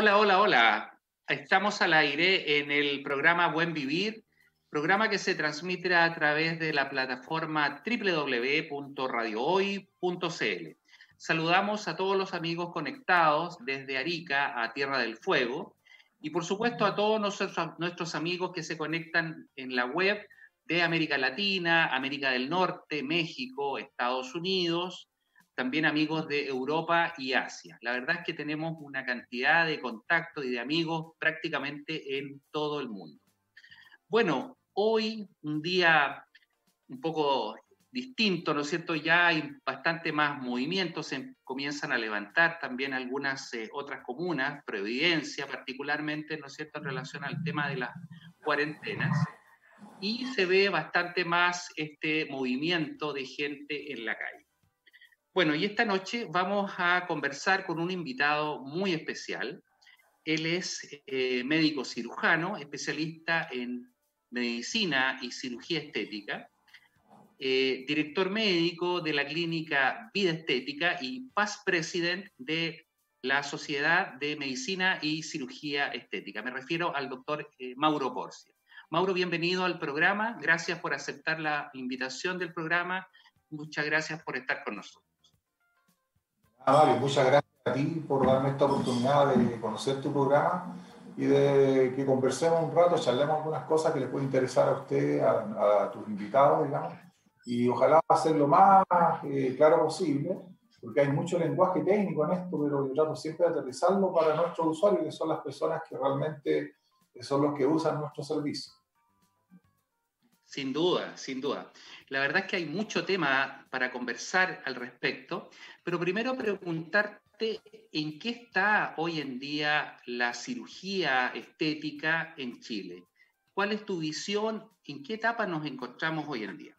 Hola, hola, hola. Estamos al aire en el programa Buen Vivir, programa que se transmite a través de la plataforma www.radiohoy.cl. Saludamos a todos los amigos conectados desde Arica a Tierra del Fuego y por supuesto a todos nuestros, amigos que se conectan en la web de América Latina, América del Norte, México, Estados Unidos, también amigos de Europa y Asia. La verdad es que tenemos una cantidad de contactos y de amigos prácticamente en todo el mundo. Bueno, hoy un día un poco distinto, ¿no es cierto? Ya hay bastante más movimientos, se comienzan a levantar también algunas eh, otras comunas, Providencia particularmente, ¿no es cierto?, en relación al tema de las cuarentenas, y se ve bastante más este movimiento de gente en la calle. Bueno, y esta noche vamos a conversar con un invitado muy especial. Él es eh, médico cirujano, especialista en medicina y cirugía estética, eh, director médico de la clínica Vida Estética y past president de la Sociedad de Medicina y Cirugía Estética. Me refiero al doctor eh, Mauro Porcia. Mauro, bienvenido al programa. Gracias por aceptar la invitación del programa. Muchas gracias por estar con nosotros. Mario, muchas gracias a ti por darme esta oportunidad de conocer tu programa y de que conversemos un rato, charlemos algunas cosas que les puede interesar a usted, a, tus invitados, digamos, y ojalá hacerlo lo más eh, claro posible, porque hay mucho lenguaje técnico en esto, pero yo trato siempre de aterrizarlo para nuestros usuarios, que son las personas que realmente son los que usan nuestro servicio. Sin duda, sin duda. La verdad es que hay mucho tema para conversar al respecto, pero primero preguntarte en qué está hoy en día la cirugía estética en Chile. ¿Cuál es tu visión? ¿En qué etapa nos encontramos hoy en día?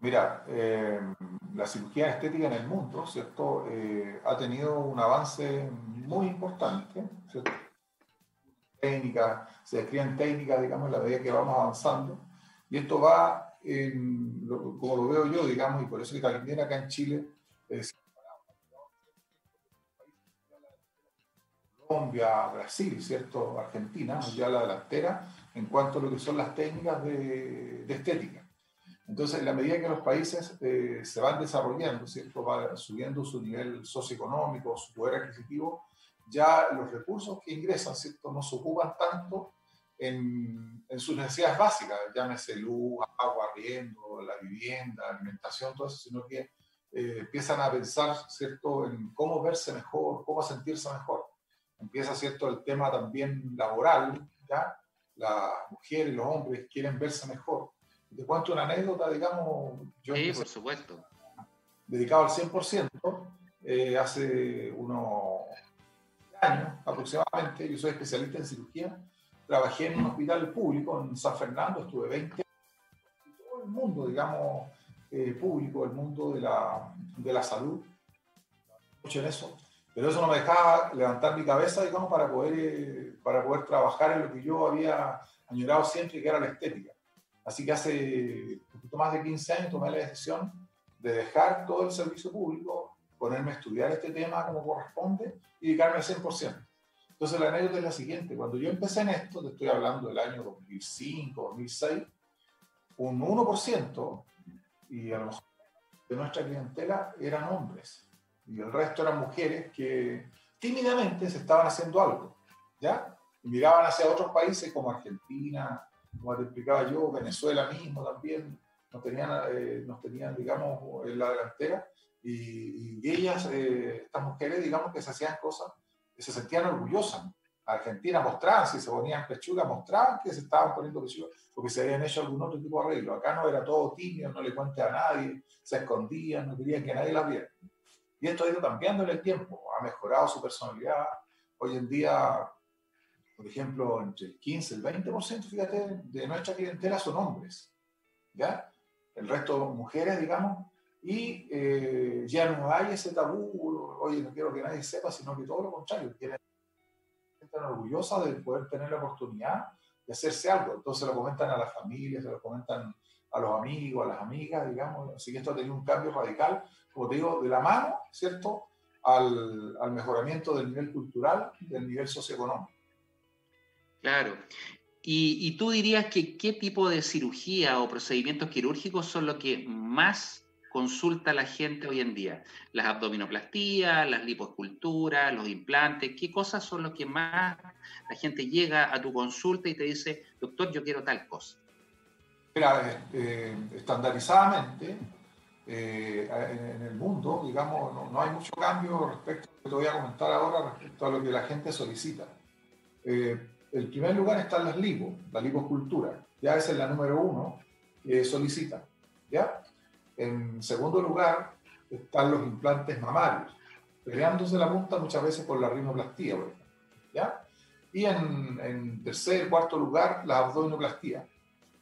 Mira, eh, la cirugía estética en el mundo, ¿cierto? Eh, ha tenido un avance muy importante, ¿cierto? Técnicas, se describen técnicas, digamos, en la medida que vamos avanzando, y esto va como lo veo yo, digamos, y por eso que también acá en Chile, es Colombia, Brasil, ¿cierto? Argentina, ya la delantera en cuanto a lo que son las técnicas de, de estética. Entonces, en la medida que los países eh, se van desarrollando, ¿cierto? Va subiendo su nivel socioeconómico, su poder adquisitivo, ya los recursos que ingresan, ¿cierto? No se ocupan tanto en, sus necesidades básicas, llámese luz, agua, riendo, la vivienda, alimentación, todo eso, sino que eh, empiezan a pensar, ¿cierto?, en cómo verse mejor, cómo sentirse mejor. Empieza, ¿cierto?, el tema también laboral, ¿ya? Las mujeres los hombres quieren verse mejor. Te cuento una anécdota, digamos. Yo sí, por supuesto. Dedicado al 100%, eh, hace unos años aproximadamente, yo soy especialista en cirugía trabajé en un hospital público en San Fernando, estuve 20 años, todo el mundo, digamos, eh, público, el mundo de la, de la salud, mucho en eso, pero eso no me dejaba levantar mi cabeza, digamos, para poder, eh, para poder trabajar en lo que yo había añorado siempre, que era la estética. Así que hace un poquito más de 15 años tomé la decisión de dejar todo el servicio público, ponerme a estudiar este tema como corresponde y dedicarme al 100%. Entonces la anécdota es la siguiente, cuando yo empecé en esto, te estoy hablando del año 2005, 2006, un 1% y a lo mejor de nuestra clientela eran hombres y el resto eran mujeres que tímidamente se estaban haciendo algo, ¿ya? Y miraban hacia otros países como Argentina, como te explicaba yo, Venezuela mismo también, nos tenían, eh, nos tenían digamos, en la delantera y, ellas, eh, estas mujeres, digamos, que se hacían cosas se sentían orgullosas. Argentina mostraban, si se ponían pechuga, mostraban que se estaban poniendo pechuga porque se habían hecho algún otro tipo de arreglo. Acá no era todo tímido, no le cuente a nadie, se escondían, no querían que nadie las viera. Y esto ha ido cambiando en el tiempo, ha mejorado su personalidad. Hoy en día, por ejemplo, entre el 15 y el 20%, fíjate, de nuestra clientela son hombres. ¿Ya? El resto mujeres, digamos, y eh, ya no hay ese tabú, oye, no quiero que nadie sepa, sino que todo lo contrario, quieren están orgullosas de poder tener la oportunidad de hacerse algo. Entonces lo comentan a las familias, se lo comentan a los amigos, a las amigas, digamos. Así que esto ha tenido un cambio radical, como te digo, de la mano, ¿cierto? al, al mejoramiento del nivel cultural, del nivel socioeconómico. Claro. Y, y, tú dirías que qué tipo de cirugía o procedimientos quirúrgicos son los que más consulta la gente hoy en día? Las abdominoplastías, las lipoesculturas, los implantes, ¿qué cosas son los que más la gente llega a tu consulta y te dice, doctor, yo quiero tal cosa? Mira, eh, estandarizadamente eh, en, el mundo, digamos, no, hay mucho cambio respecto a lo que te voy a comentar ahora respecto a lo que la gente solicita. Eh, en primer lugar están las lipo, la liposcultura, ya es la número uno que solicita, ¿ya? En segundo lugar, están los implantes mamarios, peleándose la punta muchas veces por la rinoplastía, ¿ya? Y en, en tercer, cuarto lugar, la abdominoplastía.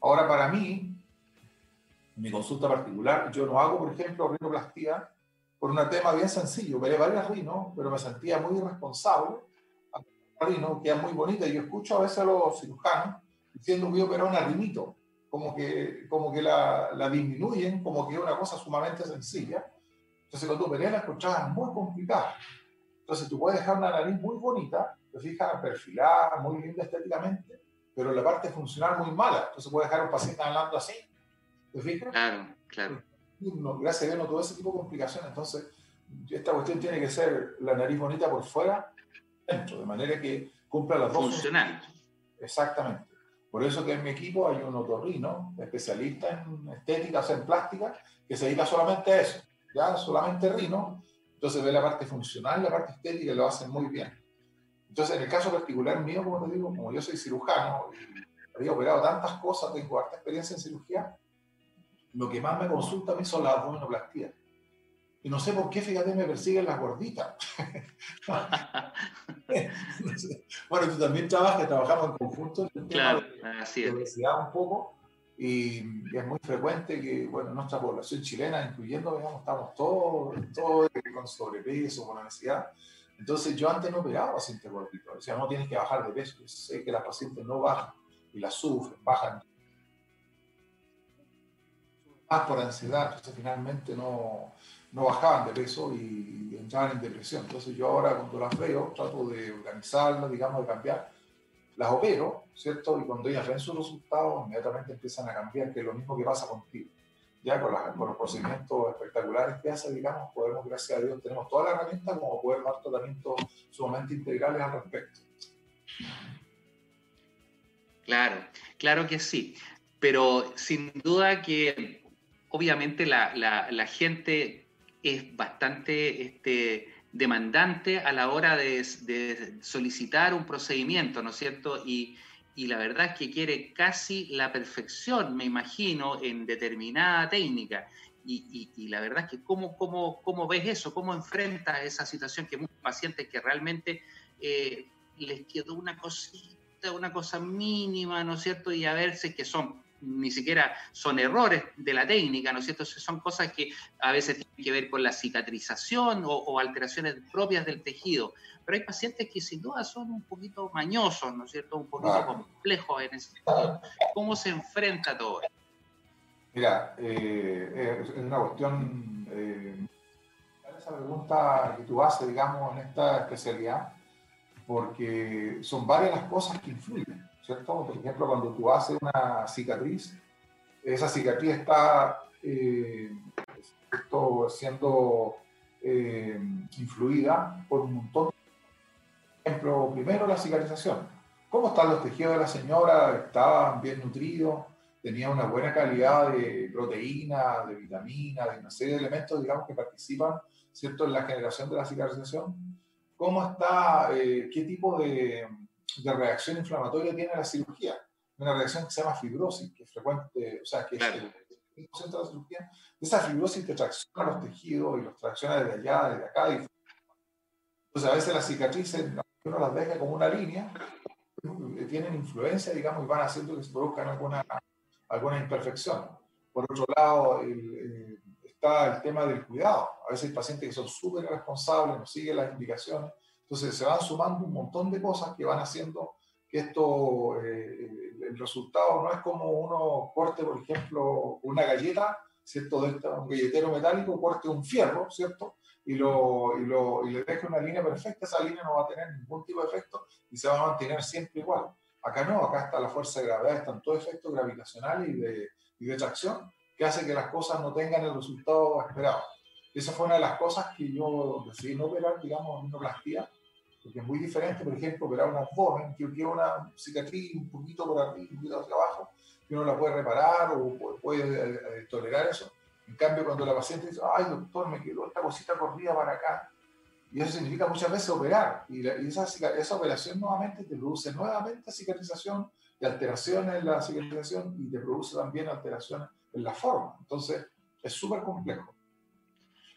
Ahora, para mí, mi consulta particular, yo no hago, por ejemplo, rinoplastía por un tema bien sencillo. Veré varias rinos, pero me sentía muy irresponsable. La rino queda muy bonita y yo escucho a veces a los cirujanos diciendo que voy a operar un rinito como que, como que la, la, disminuyen, como que es una cosa sumamente sencilla. Entonces, cuando tú la escuchabas muy complicada. Entonces, tú puedes dejar una nariz muy bonita, te fijas, perfilada, muy linda estéticamente, pero la parte funcional muy mala. Entonces, puedes dejar a un paciente hablando así, ¿te fijas? Claro, claro. No, gracias a Dios no todo ese tipo de complicaciones. Entonces, esta cuestión tiene que ser la nariz bonita por fuera, dentro, de manera que cumpla las dos. Funcional. Exactamente. Por eso que en mi equipo hay un otorrino, especialista en estética, o sea, en plástica, que se dedica solamente a eso, ya solamente rino, entonces ve la parte funcional, la parte estética y lo hacen muy bien. Entonces, en el caso particular mío, como te digo, como yo soy cirujano y había operado tantas cosas, tengo harta experiencia en cirugía, lo que más me consulta a mí son las abdominoplastías. Y no sé por qué, fíjate, me persiguen las gorditas. bueno, tú también trabajas, trabajamos en conjunto. En claro, así es. un poco. Y, es muy frecuente que, bueno, nuestra población chilena, incluyendo, digamos, estamos todos, todos con sobrepeso, con ansiedad. Entonces, yo antes no operaba pacientes gorditos. O sea, no tienes que bajar de peso. sé que las pacientes no bajan y las sufren, bajan más por ansiedad. Entonces, finalmente no no bajaban de peso y entraban en depresión. Entonces yo ahora cuando las veo trato de organizarlas, digamos, de cambiar. Las opero, ¿cierto? Y cuando ellas ven sus resultados, inmediatamente empiezan a cambiar, que es lo mismo que pasa contigo. Ya con, los procedimientos espectaculares que hace, digamos, podemos, gracias a Dios, tenemos toda la herramienta como poder dar tratamientos sumamente integrales al respecto. Claro, claro que sí. Pero sin duda que obviamente la, la, la gente es bastante este, demandante a la hora de, solicitar un procedimiento, ¿no es cierto? Y, la verdad es que quiere casi la perfección, me imagino, en determinada técnica. Y, la verdad es que ¿cómo, cómo, cómo ves eso? ¿Cómo enfrentas esa situación que muchos pacientes que realmente eh, les quedó una cosita, una cosa mínima, ¿no es cierto? Y a verse que son ni siquiera son errores de la técnica, ¿no es cierto? Son cosas que a veces tienen que ver con la cicatrización o, alteraciones propias del tejido. Pero hay pacientes que sin duda son un poquito mañosos, ¿no es cierto? Un poquito complejos en ese sentido. ¿Cómo se enfrenta todo esto? Mira, eh, es una cuestión, eh, esa pregunta que tú haces, digamos, en esta especialidad, porque son varias las cosas que influyen. ¿Cierto? Por ejemplo, cuando tú haces una cicatriz, esa cicatriz está eh, siendo eh, influida por un montón. Por ejemplo, primero la cicatrización. ¿Cómo están los tejidos de la señora? ¿Estaban bien nutridos? ¿Tenía una buena calidad de proteína, de vitamina, de una serie de elementos, digamos, que participan, ¿cierto?, en la generación de la cicatrización. ¿Cómo está, eh, qué tipo de, de reacción inflamatoria tiene la cirugía. Una reacción que se llama fibrosis, que es frecuente, o sea, que es el 5% de la cirugía. Esa fibrosis te tracciona los tejidos y los tracciona desde allá, desde acá. Y... Entonces, a veces las cicatrices, uno las deja como una línea, tienen influencia, digamos, y van haciendo que se produzcan alguna, alguna imperfección. Por otro lado, está el tema del cuidado. A veces hay pacientes que son súper responsables, no siguen las indicaciones, entonces se van sumando un montón de cosas que van haciendo que esto, eh, el resultado no es como uno corte, por ejemplo, una galleta, ¿cierto? De un galletero metálico, corte un fierro, ¿cierto? y, lo, y, lo, y le deje una línea perfecta, esa línea no va a tener ningún tipo de efecto y se va a mantener siempre igual. Acá no, acá está la fuerza de gravedad, están todos efectos gravitacionales y de, y de tracción que hace que las cosas no tengan el resultado esperado. Esa fue una de las cosas que yo decidí no operar, digamos, rinoplastia, porque es muy diferente, por ejemplo, operar un abdomen, que tiene una cicatriz un poquito por arriba, un poquito hacia abajo, que uno la puede reparar o puede eh, eh, tolerar eso. En cambio, cuando la paciente dice, ay doctor, me quedó esta cosita corrida para acá, y eso significa muchas veces operar, y, esa, esa operación nuevamente te produce nuevamente cicatrización y alteraciones en la cicatrización y te produce también alteraciones en la forma. Entonces, es súper complejo.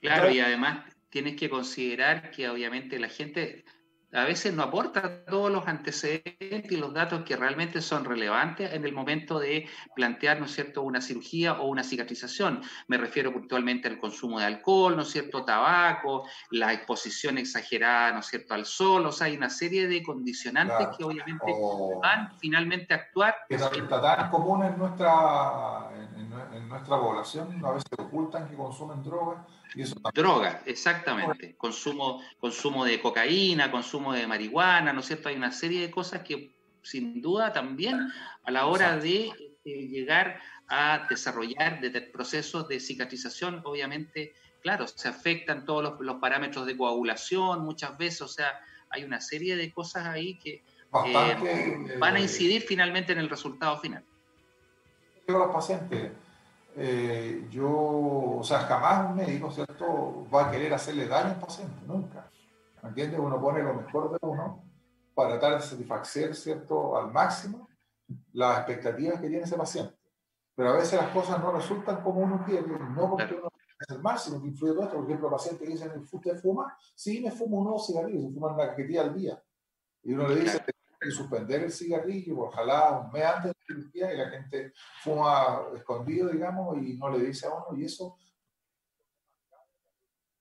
Claro, y además tienes que considerar que obviamente la gente a veces no aporta todos los antecedentes y los datos que realmente son relevantes en el momento de plantear, ¿no es cierto?, una cirugía o una cicatrización. Me refiero puntualmente al consumo de alcohol, ¿no es cierto?, tabaco, la exposición exagerada, ¿no es cierto?, al sol, o sea, hay una serie de condicionantes que obviamente van finalmente a actuar. Que está tan común en nuestra, en, nuestra población, a veces ocultan que consumen drogas Droga, exactamente. Consumo, consumo de cocaína, consumo de marihuana, ¿no es cierto? Hay una serie de cosas que sin duda también a la hora de eh, llegar a desarrollar de, procesos de cicatrización, obviamente, claro, se afectan todos los, parámetros de coagulación muchas veces, o sea, hay una serie de cosas ahí que eh, van a incidir finalmente en el resultado final. Los pacientes eh, yo, o sea, jamás un médico, ¿cierto?, va a querer hacerle daño al paciente, nunca. ¿Me entiendes? Uno pone lo mejor de uno para tratar de satisfacer, ¿cierto?, al máximo las expectativas que tiene ese paciente. Pero a veces las cosas no resultan como uno quiere, no porque uno es el máximo que influye todo esto. Por ejemplo, el paciente dice, ¿usted fuma? Sí, me fumo unos cigarrillos, se fuman una cajetilla al día. Y uno le dice, que suspender el cigarrillo, ojalá un mes antes de la cirugía, y la gente fuma escondido, digamos, y no le dice a uno, y eso,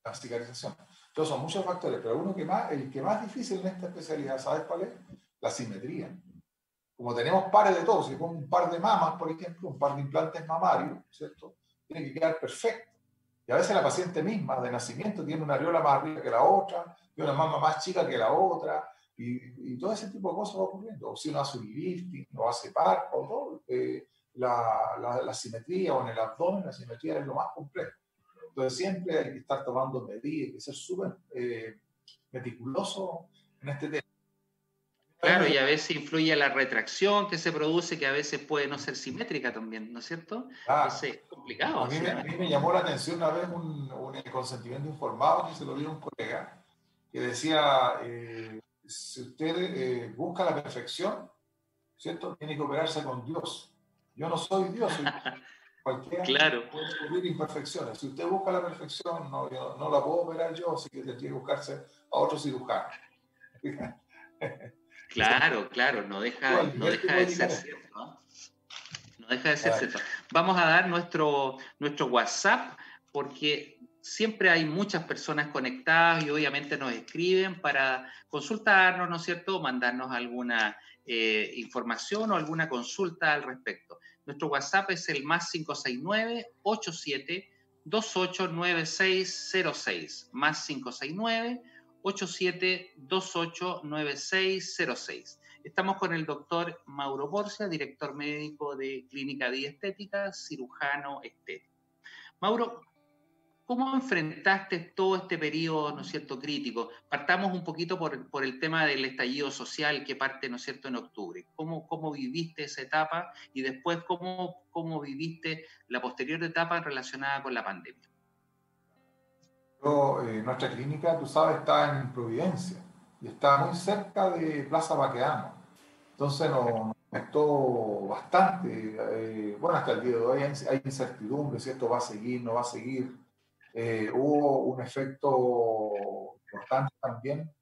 la cicarización. Entonces son muchos factores, pero uno que más, el que más difícil en esta especialidad, ¿sabes cuál es? La simetría. Como tenemos pares de todo, si pongo un par de mamas, por ejemplo, un par de implantes mamarios, ¿cierto? Tiene que quedar perfecto. Y a veces la paciente misma de nacimiento tiene una areola más arriba que la otra, y una mama más chica que la otra, y, todo ese tipo de cosas va ocurriendo. Si uno hace un lifting, o hace parco, todo, eh, la, la, simetría o en el abdomen, la simetría es lo más complejo. Entonces siempre hay que estar tomando medidas, hay que ser súper eh, meticuloso en este tema. Claro, y a veces influye la retracción que se produce, que a veces puede no ser simétrica también, ¿no es cierto? Ah, es complicado. A mí, me, llamó la atención una vez un, un, consentimiento informado que se lo dio un colega, que decía, eh, si usted eh, busca la perfección, ¿cierto? Tiene que operarse con Dios. Yo no soy Dios, soy cualquiera claro. puede descubrir imperfecciones. Si usted busca la perfección, no, no la puedo operar yo, así que tiene que buscarse a otro cirujano. claro, claro, no deja, no deja de ser cierto. ¿no? no deja de ser cierto. Vamos a dar nuestro, nuestro WhatsApp porque siempre hay muchas personas conectadas y obviamente nos escriben para consultarnos, ¿no es cierto? Mandarnos alguna eh, información o alguna consulta al respecto. Nuestro WhatsApp es el más 569 87 289606 más 569 87 289606. Estamos con el doctor Mauro Porcia, director médico de Clínica Diestética, cirujano estético. Mauro, ¿Cómo enfrentaste todo este periodo, ¿no es cierto?, crítico. Partamos un poquito por, por, el tema del estallido social que parte, ¿no es cierto?, en octubre. ¿Cómo, cómo viviste esa etapa y después cómo, cómo viviste la posterior etapa relacionada con la pandemia? Eh, nuestra clínica, tú sabes, está en Providencia y está muy cerca de Plaza Baqueano. Entonces nos afectó bastante. Eh, bueno, hasta el día de hoy hay incertidumbre si esto va a seguir, no va a seguir eh, hubo un efecto importante también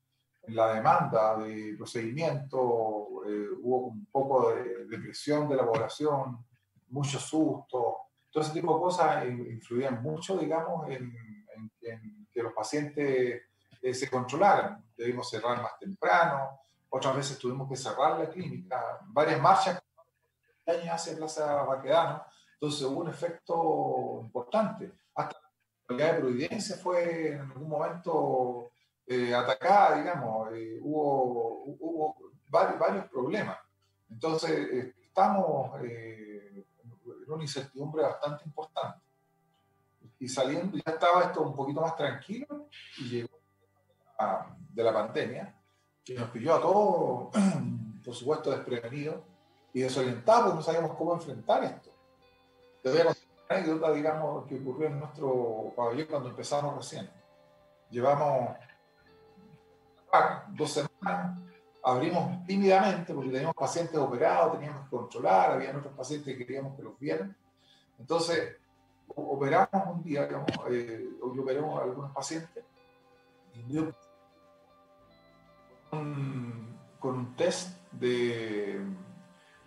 en la demanda de procedimiento, eh, hubo un poco de depresión de la población, mucho susto, todo ese tipo de cosas influían mucho, digamos, en, que los pacientes eh, se controlaran. Debimos cerrar más temprano, otras veces tuvimos que cerrar la clínica, varias marchas hacia Plaza Baquedano, entonces hubo un efecto importante. Unidad de Providencia fue en algún momento eh, atacada, digamos, eh, hubo, hubo varios, varios, problemas. Entonces, estamos en una incertidumbre bastante importante. Y saliendo, ya estaba esto un poquito más tranquilo y llegó de la pandemia, que nos pilló a todos, por supuesto, desprevenidos y desorientados, porque no sabíamos cómo enfrentar esto. Te a anécdota, digamos, que ocurrió en nuestro pabellón cuando empezamos recién. Llevamos dos semanas, abrimos tímidamente porque teníamos pacientes operados, teníamos que controlar, había otros pacientes que queríamos que los vieran. Entonces, operamos un día, digamos, eh, yo operé a algunos pacientes y con, con un test de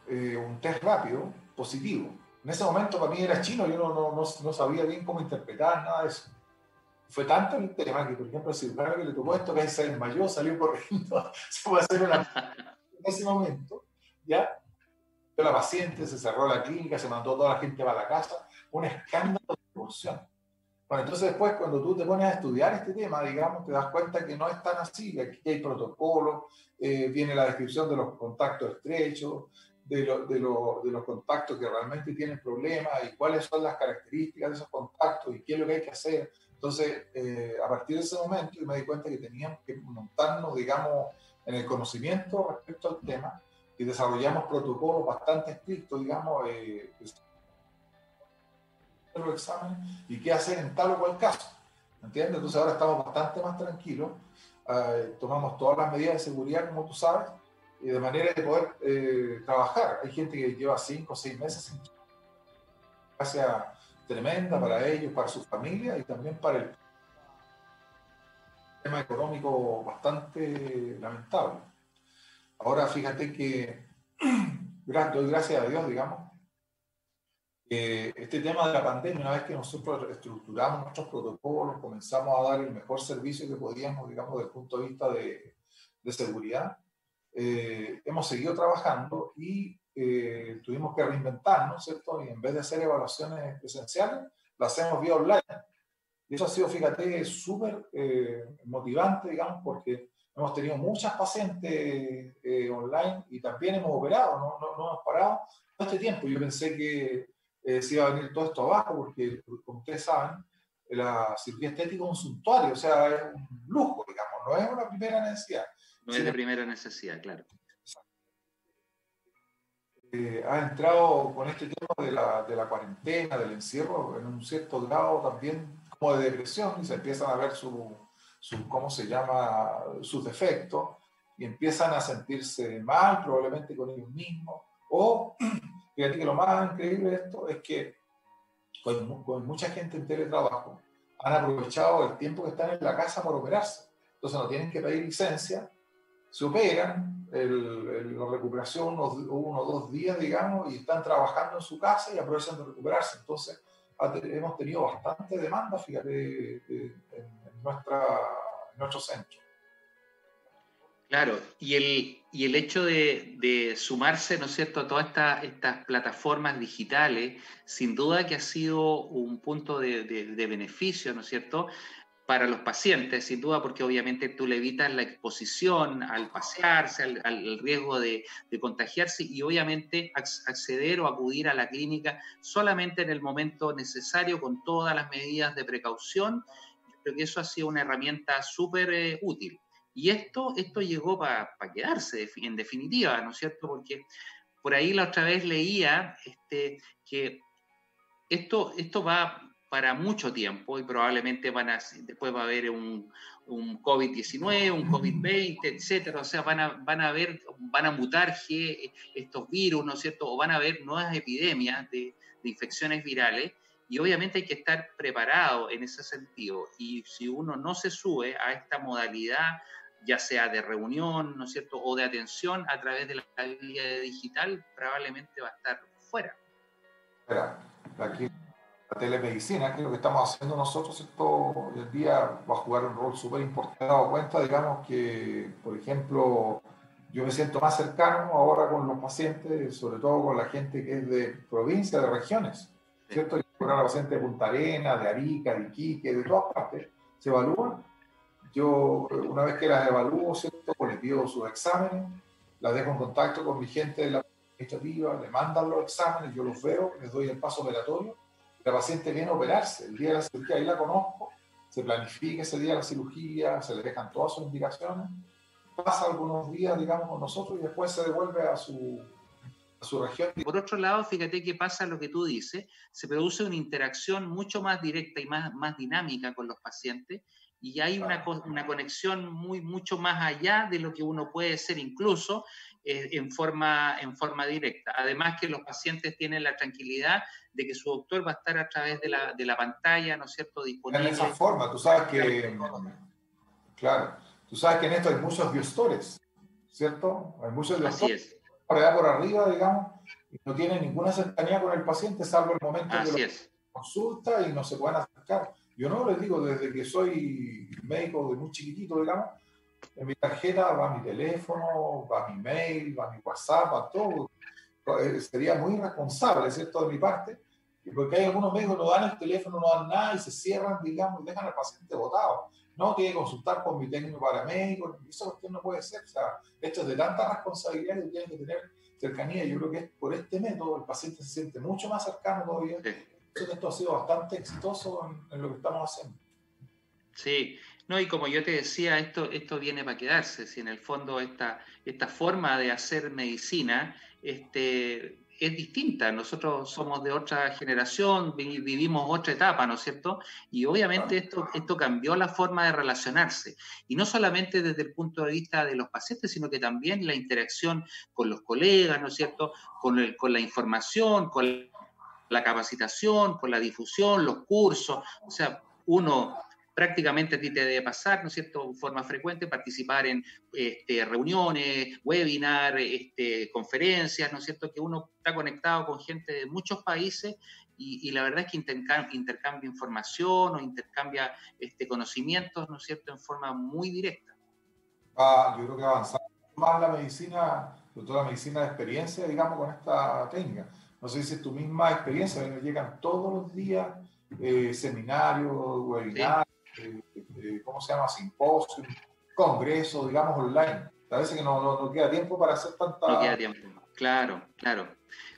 eh, un test rápido positivo. En ese momento para mí era chino, yo no, no, no, sabía bien cómo interpretar nada de eso. Fue tanto el tema que, por ejemplo, el cirujano que le tomó esto, que se desmayó, salió corriendo, se fue a hacer una... En ese momento, ya, la paciente, se cerró la clínica, se mandó toda la gente para la casa, un escándalo de promoción. Bueno, entonces después cuando tú te pones a estudiar este tema, digamos, te das cuenta que no es tan así, que aquí hay protocolos, eh, viene la descripción de los contactos estrechos, de, de, los contactos que realmente tienen problemas y cuáles son las características de esos contactos y qué es lo que hay que hacer. Entonces, eh, a partir de ese momento, me di cuenta que teníamos que montarnos, digamos, en el conocimiento respecto al tema y desarrollamos protocolos bastante estrictos, digamos, eh, los exámenes y qué hacer en tal o cual caso. ¿Entiendes? Entonces ahora estamos bastante más tranquilos, eh, tomamos todas las medidas de seguridad, como tú sabes, y de manera de poder eh, trabajar. Hay gente que lleva cinco o seis meses sin gracias tremenda para ellos, para su familia y también para el tema económico bastante lamentable. Ahora fíjate que doy gracias a Dios, digamos, que este tema de la pandemia, una vez que nosotros estructuramos nuestros protocolos, comenzamos a dar el mejor servicio que podíamos, digamos, desde el punto de vista de, de seguridad, eh, hemos seguido trabajando y eh, tuvimos que reinventarnos, ¿cierto? Y en vez de hacer evaluaciones presenciales, las hacemos vía online. Y eso ha sido, fíjate, súper eh, motivante, digamos, porque hemos tenido muchas pacientes online y también hemos operado, no, no, no hemos parado todo este tiempo. Yo pensé que se iba a venir todo esto abajo, porque, como ustedes saben, la cirugía estética es un suntuario, o sea, es un lujo, digamos, no es una primera necesidad. No es de primera necesidad, claro. Eh, ha entrado con este tema de la, de la, cuarentena, del encierro, en un cierto grado también como de depresión y se empiezan a ver su, su ¿cómo se llama?, sus defectos y empiezan a sentirse mal, probablemente con ellos mismos. O, fíjate que lo más increíble de esto es que con, con mucha gente en teletrabajo han aprovechado el tiempo que están en la casa por operarse. Entonces no tienen que pedir licencia se operan, el, la recuperación unos uno dos días, digamos, y están trabajando en su casa y aprovechan de recuperarse. Entonces, hemos tenido bastante demanda, fíjate, en, nuestro centro. Claro, y el, y el hecho de, de, sumarse, ¿no es cierto?, a todas esta, estas plataformas digitales, sin duda que ha sido un punto de, de beneficio, ¿no es cierto?, para los pacientes, sin duda, porque obviamente tú le evitas la exposición al pasearse, al, riesgo de, contagiarse y obviamente acceder o acudir a la clínica solamente en el momento necesario con todas las medidas de precaución. Creo que eso ha sido una herramienta súper eh, útil. Y esto, esto llegó para quedarse, en definitiva, ¿no es cierto? Porque por ahí la otra vez leía este, que esto, esto va para mucho tiempo y probablemente van a, después va a haber un, un COVID-19, un COVID-20, etcétera, o sea, van a, van a ver, van a mutar estos virus, ¿no es cierto? O van a haber nuevas epidemias de, de infecciones virales y obviamente hay que estar preparado en ese sentido. Y si uno no se sube a esta modalidad, ya sea de reunión, ¿no es cierto?, o de atención a través de la vía digital, probablemente va a estar fuera. Espera, aquí la telemedicina, que es lo que estamos haciendo nosotros, esto hoy en día va a jugar un rol súper importante. He dado cuenta, digamos, que, por ejemplo, yo me siento más cercano ahora con los pacientes, sobre todo con la gente que es de provincia, de regiones, ¿cierto? una paciente de Punta Arenas, de Arica, de Iquique, de todas partes, se evalúan. Yo, una vez que las evalúo, ¿cierto? Pues les pido sus exámenes, las dejo en contacto con mi gente de la administrativa, le mandan los exámenes, yo los veo, les doy el paso operatorio. La paciente viene a operarse, el día de la cirugía ahí la conozco, se planifica ese día la cirugía, se le dejan todas sus indicaciones, pasa algunos días, digamos, con nosotros y después se devuelve a su, a su región. Por otro lado, fíjate que pasa lo que tú dices, se produce una interacción mucho más directa y más, más dinámica con los pacientes y hay una, una, conexión muy, mucho más allá de lo que uno puede ser incluso eh, en, forma, en forma directa. Además que los pacientes tienen la tranquilidad de que su doctor va a estar a través de la, de la pantalla, ¿no es cierto?, disponible. De esa forma, tú sabes que, claro, tú sabes que en esto hay muchos biostores, ¿cierto? Hay muchos biostores. Así es. Por allá por arriba, digamos, y no tienen ninguna cercanía con el paciente, salvo el momento Así que es. consulta y no se pueden acercar. Yo no les digo, desde que soy médico de muy chiquitito, digamos, en mi tarjeta va mi teléfono, va mi mail, va mi WhatsApp, va todo. Eh, sería muy irresponsable, ¿cierto?, de mi parte, porque hay algunos médicos que no dan el teléfono, no dan nada y se cierran, digamos, y dejan al paciente botado. No, tiene que consultar con mi técnico paramédico, eso usted no puede ser. O sea, esto es de tanta responsabilidad que tiene que tener cercanía. Yo creo que por este método el paciente se siente mucho más cercano todavía. Sí esto ha sido bastante exitoso en, lo que estamos haciendo. Sí, no, y como yo te decía, esto, esto viene para quedarse. Si en el fondo esta, esta forma de hacer medicina este, es distinta. Nosotros somos de otra generación, vivimos otra etapa, ¿no es cierto? Y obviamente esto, esto cambió la forma de relacionarse. Y no solamente desde el punto de vista de los pacientes, sino que también la interacción con los colegas, ¿no es cierto? Con, el, con la información, con la capacitación, por la difusión, los cursos, o sea, uno prácticamente a ti te debe pasar, ¿no es cierto?, en forma frecuente, participar en este, reuniones, webinars, este, conferencias, ¿no es cierto?, que uno está conectado con gente de muchos países y, la verdad es que intercambia, información o intercambia este, conocimientos, ¿no es cierto?, en forma muy directa. Ah, yo creo que avanzar más la medicina, sobre todo la medicina de experiencia, digamos, con esta técnica no sé si es tu misma experiencia, me llegan todos los días eh, seminarios, webinars, eh, eh, ¿cómo se llama? Simposios, congresos, digamos, online. A veces que no, queda tiempo para hacer tanta... No queda tiempo, claro, claro.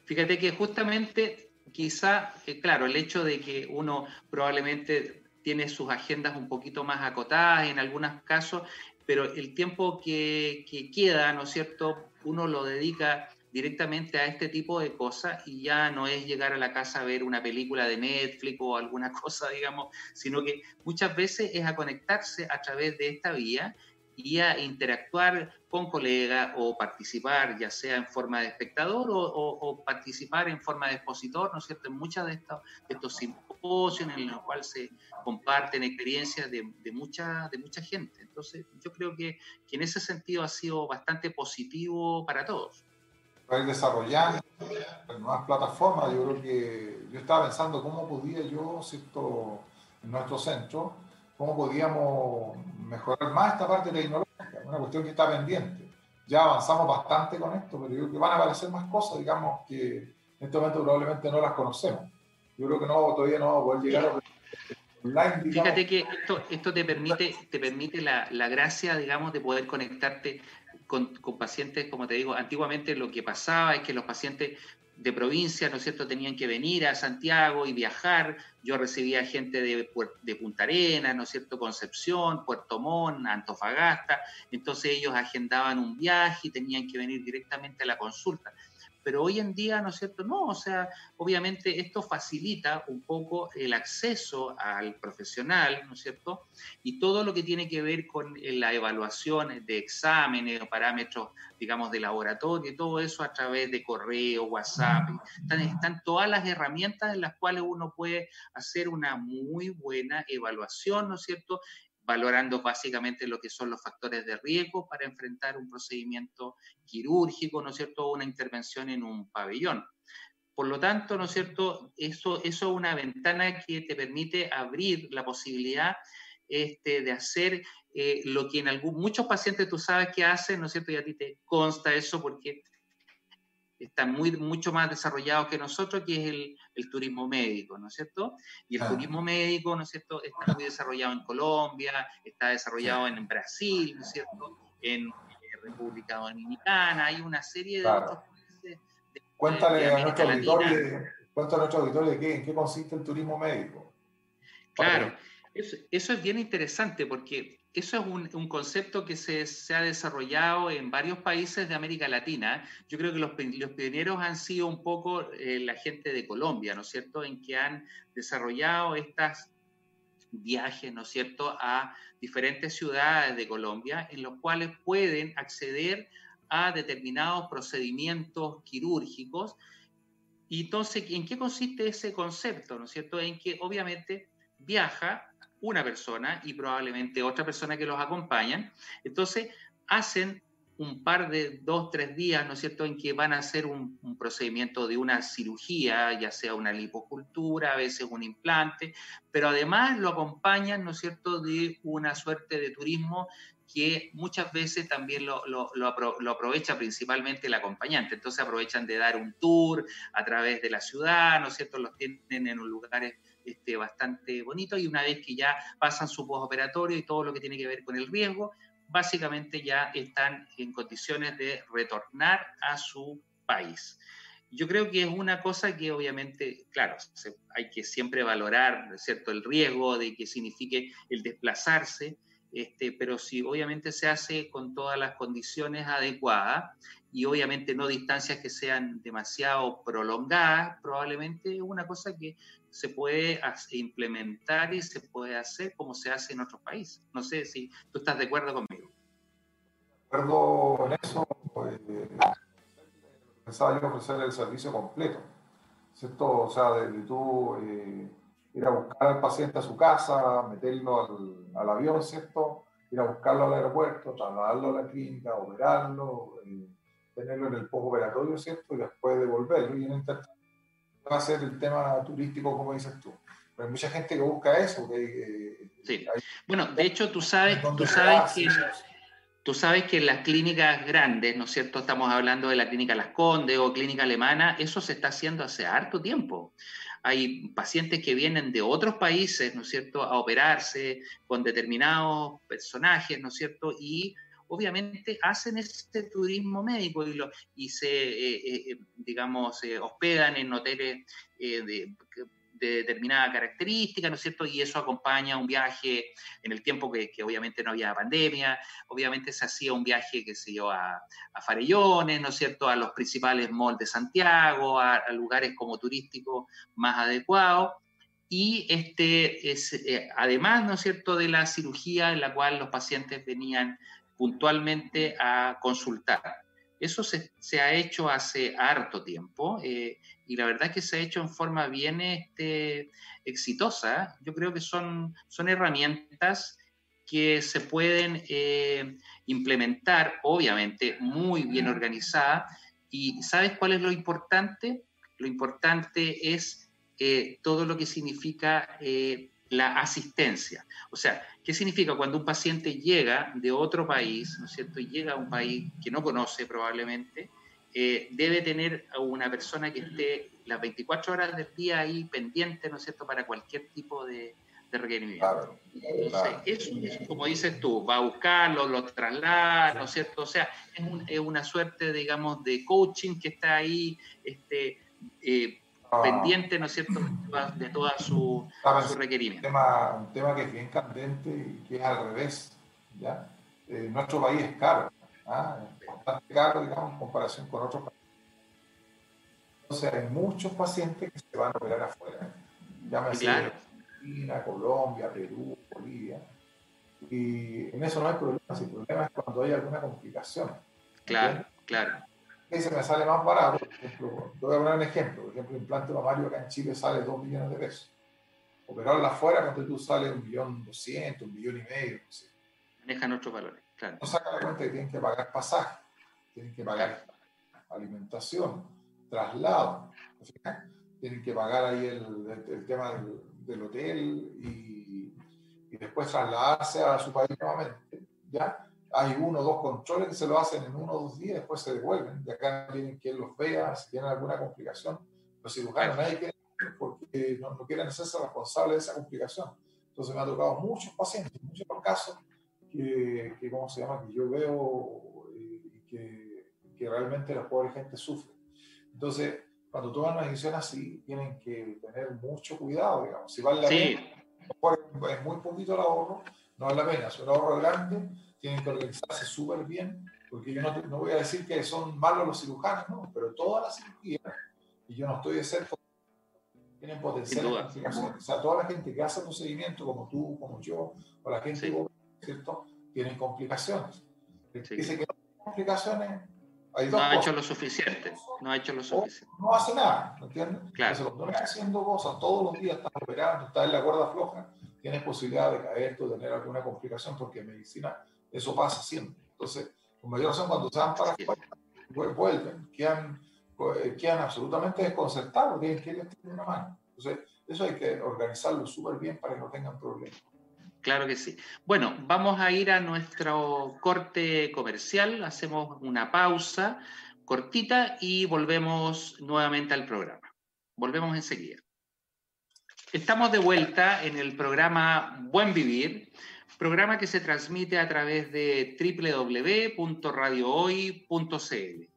Fíjate que justamente, quizá, claro, el hecho de que uno probablemente tiene sus agendas un poquito más acotadas en algunos casos, pero el tiempo que queda, ¿no es cierto?, uno lo dedica directamente a este tipo de cosas y ya no es llegar a la casa a ver una película de Netflix o alguna cosa, digamos, sino que muchas veces es a conectarse a través de esta vía y a interactuar con colegas o participar, ya sea en forma de espectador o, participar en forma de expositor, ¿no es cierto?, en muchos de estos, estos simposios en los cuales se comparten experiencias de, de, mucha, de mucha gente. Entonces, yo creo que, que en ese sentido ha sido bastante positivo para todos para ir desarrollando nuevas plataformas. Yo creo que yo estaba pensando cómo podía yo, ¿cierto? en nuestro centro, cómo podíamos mejorar más esta parte tecnológica, una cuestión que está pendiente. Ya avanzamos bastante con esto, pero yo creo que van a aparecer más cosas, digamos, que en este momento probablemente no las conocemos. Yo creo que no, todavía no vamos a poder llegar a Online, Fíjate que esto, esto te permite, te permite la, la, gracia, digamos, de poder conectarte con, pacientes, como te digo, antiguamente lo que pasaba es que los pacientes de provincia, ¿no es cierto?, tenían que venir a Santiago y viajar. Yo recibía gente de, de Punta Arenas, ¿no es cierto?, Concepción, Puerto Montt, Antofagasta. Entonces ellos agendaban un viaje y tenían que venir directamente a la consulta pero hoy en día, ¿no es cierto? No, o sea, obviamente esto facilita un poco el acceso al profesional, ¿no es cierto? Y todo lo que tiene que ver con eh, la evaluación de exámenes o parámetros, digamos, de laboratorio, y todo eso a través de correo, WhatsApp. Están, están todas las herramientas en las cuales uno puede hacer una muy buena evaluación, ¿no es cierto? Valorando básicamente lo que son los factores de riesgo para enfrentar un procedimiento quirúrgico, ¿no es cierto?, una intervención en un pabellón. Por lo tanto, ¿no es cierto?, eso, es una ventana que te permite abrir la posibilidad este, de hacer eh, lo que en algún, muchos pacientes tú sabes que hacen, ¿no es cierto?, y a ti te consta eso porque están muy, mucho más desarrollados que nosotros, que es el, el turismo médico, ¿no es cierto? Y el turismo médico, ¿no es cierto?, está muy desarrollado en Colombia, está desarrollado en Brasil, ¿no es cierto?, en eh, República Dominicana, hay una serie de otros países. cuéntale, a nuestro auditorio, cuéntale a nuestro auditorio de qué, en qué consiste el turismo médico. Claro, eso, eso es bien interesante porque eso es un, concepto que se, ha desarrollado en varios países de América Latina. Yo creo que los, pioneros han sido un poco eh, la gente de Colombia, ¿no es cierto?, en que han desarrollado estos viajes, ¿no es cierto?, a diferentes ciudades de Colombia, en los cuales pueden acceder a determinados procedimientos quirúrgicos. Y entonces, ¿en qué consiste ese concepto, ¿no es cierto?, en que obviamente viaja una persona y probablemente otra persona que los acompañan. Entonces, hacen un par de dos, tres días, ¿no es cierto?, en que van a hacer un, procedimiento de una cirugía, ya sea una lipocultura, a veces un implante, pero además lo acompañan, ¿no es cierto?, de una suerte de turismo que muchas veces también lo, lo, lo, aprovecha principalmente el acompañante. Entonces aprovechan de dar un tour a través de la ciudad, ¿no es cierto?, los tienen en lugares este, bastante bonito y una vez que ya pasan su postoperatorio y todo lo que tiene que ver con el riesgo, básicamente ya están en condiciones de retornar a su país. Yo creo que es una cosa que obviamente, claro, hay que siempre valorar, ¿cierto?, el riesgo de que signifique el desplazarse, este, pero si obviamente se hace con todas las condiciones adecuadas y obviamente no distancias que sean demasiado prolongadas, probablemente es una cosa que se puede implementar y se puede hacer como se hace en otros países. No sé si tú estás de acuerdo conmigo. De acuerdo con eso, pues, pensaba yo ofrecer el servicio completo, ¿cierto? O sea, de, tú eh, ir a buscar al paciente a su casa, meterlo al, avión, ¿cierto? Ir a buscarlo al aeropuerto, trasladarlo a la clínica, operarlo, eh, tenerlo en el postoperatorio, ¿cierto? Y después devolverlo. Y en el va a ser el tema turístico, como dices tú. Pero hay mucha gente que busca eso. Que, sí. bueno, de hecho, tú sabes, tú sabes que... Tú sabes que en las clínicas grandes, ¿no es cierto? Estamos hablando de la clínica Las Condes o clínica alemana, eso se está haciendo hace harto tiempo. Hay pacientes que vienen de otros países, ¿no es cierto?, a operarse con determinados personajes, ¿no es cierto? Y obviamente hacen este turismo médico y, lo, y se, eh, eh, digamos, hospedan en hoteles eh, de, determinada característica, ¿no es cierto? Y eso acompaña un viaje en el tiempo que, obviamente no había pandemia, obviamente se hacía un viaje, que se yo, a, a Farellones, ¿no es cierto? A los principales malls de Santiago, a, a lugares como turísticos más adecuados. Y este es, además, ¿no es cierto?, de la cirugía en la cual los pacientes venían puntualmente a consultar. Eso se, ha hecho hace harto tiempo eh, y la verdad es que se ha hecho en forma bien este, exitosa. Yo creo que son, son herramientas que se pueden eh, implementar, obviamente, muy bien organizadas. ¿Y sabes cuál es lo importante? Lo importante es eh, todo lo que significa la asistencia. O sea, ¿qué significa cuando un paciente llega de otro país, ¿no es cierto? Y llega a un país que no conoce probablemente, eh, debe tener a una persona que esté las 24 horas del día ahí pendiente, ¿no es cierto?, para cualquier tipo de, requerimiento. Entonces, eso, como dices tú, va a buscarlo, lo traslada, ¿no es cierto? O sea, es, una suerte, digamos, de coaching que está ahí, este, eh. Pendiente, ¿no es cierto?, de toda su, su requerimiento. Un tema, un tema, que es bien candente y que es al revés, ¿ya? Eh, nuestro país es caro, ¿ah? bastante caro, digamos, en comparación con otros países. Entonces hay muchos pacientes que se van a operar afuera, llámese claro. Argentina, Colombia, Perú, Bolivia, y en eso no hay problema, el problema es cuando hay alguna complicación. Claro, claro y se me sale más barato. Por ejemplo, te voy a poner un ejemplo. Por ejemplo, implante mamario acá en Chile sale 2 millones de pesos. Operarla afuera, cuando tú sale un millón doscientos, un millón y medio. Manejan otros valores, claro. No saca la cuenta que tienen que pagar pasaje, tienen que pagar alimentación, traslado, tienen que pagar ahí el, el, tema del, del hotel y, y, después trasladarse a su país nuevamente, ¿ya? Hay uno o dos controles que se lo hacen en uno o dos días, después se devuelven. De acá vienen quien los vea, si tienen alguna complicación. Los cirujanos nadie quiere porque no, no quieren hacerse responsables de esa complicación. Entonces me ha tocado muchos pacientes, muchos casos que, que ¿cómo se llama? Que yo veo eh, y que, que realmente la pobre gente sufre. Entonces, cuando toman una decisión así, tienen que tener mucho cuidado, digamos. Si vale la pena, es muy poquito el ahorro, no vale la pena. Si un ahorro grande, tienen que organizarse súper bien, porque yo no, no, voy a decir que son malos los cirujanos, no, pero todas las cirugías, y yo no estoy de ser tienen potencial O sea, toda la gente que hace procedimiento, como tú, como yo, o la gente, ¿cierto? Tienen complicaciones. Dice que no tiene complicaciones, hay dos no ha hecho lo suficiente. No ha hecho lo suficiente. No hace nada, ¿me entiendes? Claro. Entonces, cuando estás haciendo cosas todos los días, estás operando, estás en la cuerda floja, tienes posibilidad de caer, de tener alguna complicación, porque en medicina eso pasa siempre. Entonces, con mayor razón, cuando se van para afuera, vuelven, quedan eh, quedan absolutamente desconcertados, tienen que ir una mano. Entonces, eso hay que organizarlo súper bien para que no tengan problemas. Claro que sí. Bueno, vamos a ir a nuestro corte comercial, hacemos una pausa cortita y volvemos nuevamente al programa. Volvemos enseguida. Estamos de vuelta en el programa Buen Vivir, programa que se transmite a través de www.radiohoy.cl.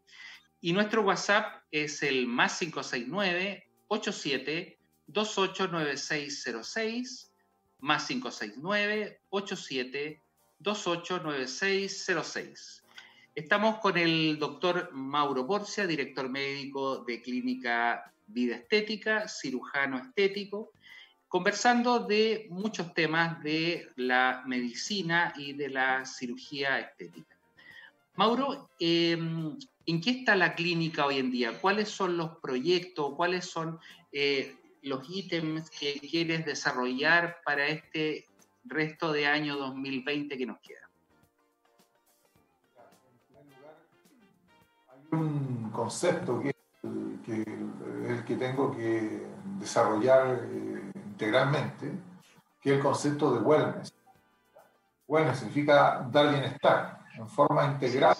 Y nuestro WhatsApp es el más 569 87 289606 más 569 87 289606. Estamos con el doctor Mauro Porcia, director médico de Clínica Vida Estética, cirujano estético, conversando de muchos temas de la medicina y de la cirugía estética. Mauro, eh, ¿En qué está la clínica hoy en día? ¿Cuáles son los proyectos? ¿Cuáles son eh, los ítems que quieres desarrollar para este resto de año 2020 que nos queda? Hay un concepto que, que tengo que desarrollar eh, integralmente, que el concepto de wellness. Wellness significa dar bienestar en forma integral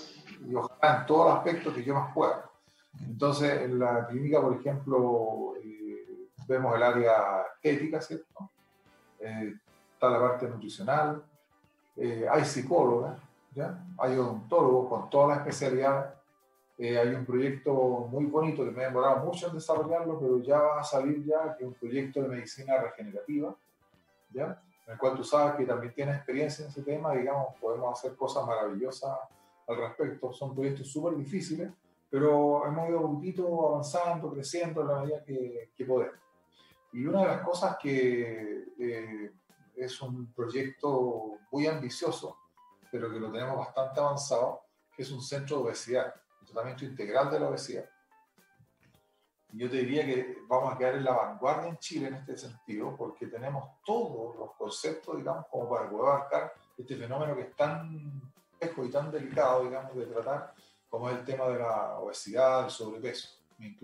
y ojalá en todos los aspectos que yo más pueda. Entonces, en la clínica, por ejemplo, eh, vemos el área estética, ¿cierto? Eh, está la parte nutricional, eh, hay psicólogas, ¿ya? hay odontólogos con todas las especialidades. Hay un proyecto muy bonito que me ha demorado mucho en desarrollarlo, pero ya va a salir ya, que es un proyecto de medicina regenerativa, ¿ya? en el cual tú sabes que también tienes experiencia en ese tema, digamos, podemos hacer cosas maravillosas al respecto. Son proyectos súper difíciles, pero hemos ido un poquito avanzando, creciendo en la medida que, que podemos. Y una de las cosas que eh, es un proyecto muy ambicioso, pero que lo tenemos bastante avanzado, que es un centro de obesidad, tratamiento integral de la obesidad. Y yo te diría que vamos a quedar en la vanguardia en Chile en este sentido, porque tenemos todos los conceptos, digamos, como para poder abarcar este fenómeno que es tan y tan delicado, digamos, de tratar, como es el tema de la obesidad, el sobrepeso.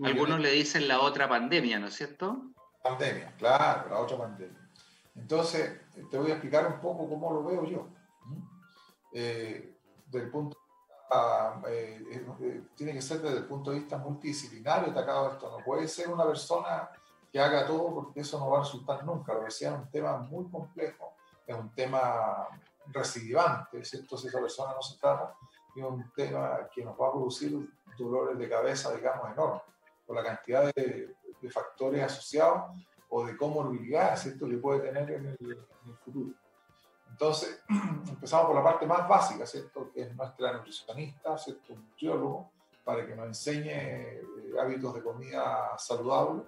Algunos le dicen la otra pandemia, ¿no es cierto? Pandemia, claro, la otra pandemia. Entonces, te voy a explicar un poco cómo lo veo yo. Eh, del punto eh, eh, tiene que ser desde el punto de vista multidisciplinario atacado esto. No puede ser una persona que haga todo porque eso no va a resultar nunca. La obesidad es un tema muy complejo, es un tema recidivante, ¿cierto? Si esa persona no se trata, es un tema que nos va a producir dolores de cabeza, digamos, enormes, por la cantidad de, factores asociados o de comorbilidad, ¿cierto?, que puede tener en el, futuro. Entonces, empezamos por la parte más básica, ¿cierto?, que es nuestra nutricionista, ¿cierto?, un nutriólogo, para que nos enseñe eh, hábitos de comida saludable,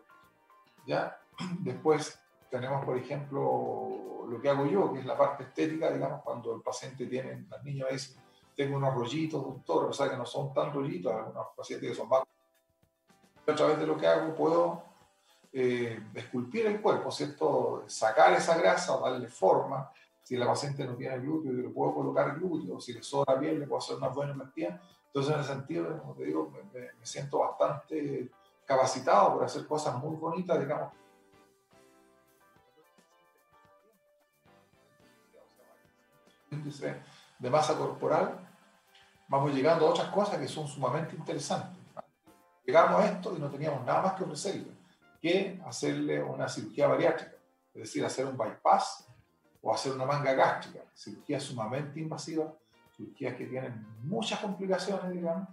¿ya? Después tenemos, por ejemplo, lo que hago yo, que es la parte estética, digamos, cuando el paciente tiene, las niñas dicen, tengo unos rollitos, doctor, o sea que no son tan rollitos, algunos pacientes que son más. A través de lo que hago puedo eh, esculpir el cuerpo, ¿cierto? Sacar esa grasa, darle forma. Si la paciente no tiene glúteo, yo le puedo colocar glúteo, si le sobra piel, le puedo hacer una buena empatía. Entonces, en ese sentido, como te digo, me, me siento bastante capacitado para hacer cosas muy bonitas, digamos, índice de masa corporal, vamos llegando a otras cosas que son sumamente interesantes. Llegamos a esto y no teníamos nada más que ofrecerle que hacerle una cirugía bariátrica, es decir, hacer un bypass o hacer una manga gástrica, cirugía sumamente invasiva, cirugías que tienen muchas complicaciones, digamos,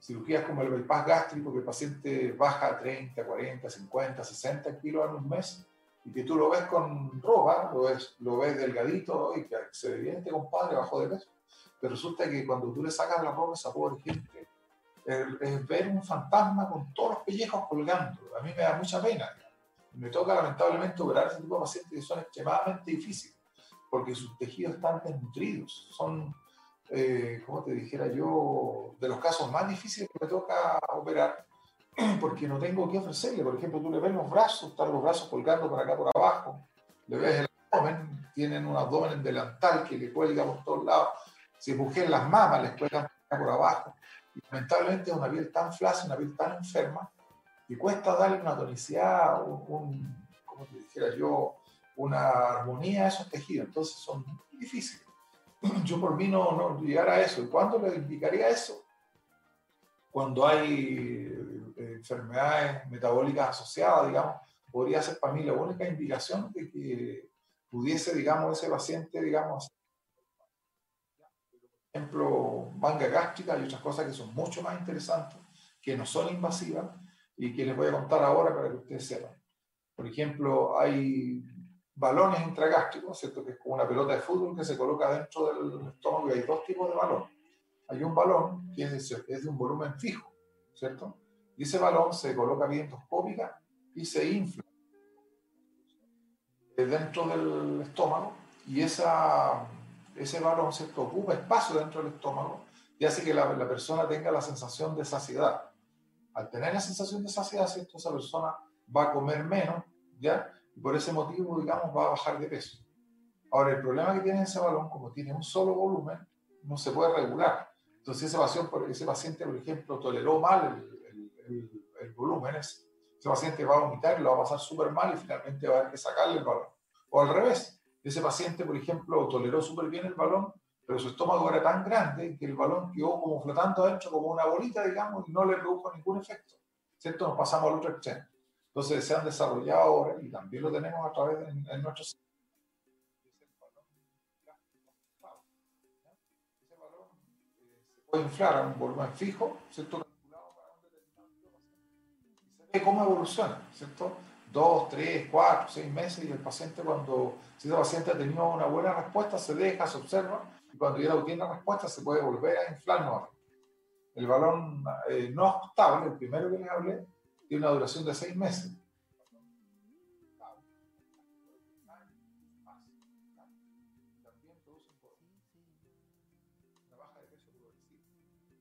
cirugías como el bypass gástrico, que el paciente baja 30, 40, 50, 60 kilos en un mes, y que tú lo ves con ropa, lo ves, lo ves delgadito y que se ve bien este compadre bajo de peso, pero resulta que cuando tú le sacas la ropa a esa pobre gente, es ver un fantasma con todos los pellejos colgando. A mí me da mucha pena. Me toca lamentablemente operar ese tipo de pacientes que son extremadamente difíciles, porque sus tejidos están desnutridos. Son, eh, como te dijera yo, de los casos más difíciles que me toca operar, porque no tengo que ofrecerle. Por ejemplo, tú le ves los brazos, están los brazos colgando por acá por abajo, le ves el abdomen, tienen un abdomen delantal que le cuelga por todos lados. Si mujeres las mamas, les cuelgan por abajo. Y lamentablemente es una piel tan flácida, una piel tan enferma, que cuesta darle una tonicidad, un, como te dijera yo, una armonía a esos tejidos. Entonces son muy difíciles. Yo por mí no, no eso. ¿Y cuándo le indicaría eso? Cuando hay eh, enfermedades metabólicas asociadas, digamos, podría ser para mí la única indicación de que pudiese, digamos, ese paciente, digamos, ejemplo, manga gástrica y otras cosas que son mucho más interesantes, que no son invasivas y que les voy a contar ahora para que ustedes sepan. Por ejemplo, hay balones intragástricos, ¿cierto? que es como una pelota de fútbol que se coloca dentro del estómago y hay dos tipos de balón. Hay un balón que es de, un volumen fijo, ¿cierto? Y ese balón se coloca vía endoscópica y se infla dentro del estómago y ese balón ¿cierto? ocupa espacio dentro del estómago y hace que la, la, persona tenga la sensación de saciedad. Al tener la sensación de saciedad, ¿cierto? esa persona va a comer menos, ¿ya? Y por ese motivo, digamos, va a bajar de peso. Ahora, el problema que tiene ese balón, como tiene un solo volumen, no se puede regular. Entonces, ese paciente, ese paciente por ejemplo, toleró mal el, el, el, volumen, ese paciente va a vomitar lo va a pasar súper mal y finalmente va a haber que sacarle el balón. O al revés, ese paciente, por ejemplo, toleró súper bien el balón, pero su estómago era tan grande que el balón quedó como flotando adentro, como una bolita, digamos, y no le produjo ningún efecto. ¿Cierto? Nos pasamos al otro extremo. Entonces se han desarrollado ahora, y también lo tenemos a través de en nuestros ese balón se puede inflar a un volumen fijo, ¿cierto? Y se ve cómo evoluciona, ¿cierto? dos, tres, cuatro, seis meses y el paciente cuando, si el paciente ha tenido una buena respuesta, se deja, se observa y cuando ya tiene respuesta se puede volver a inflar nuevamente. El balón eh, no estable, el primero que les hablé, tiene una duración de seis meses.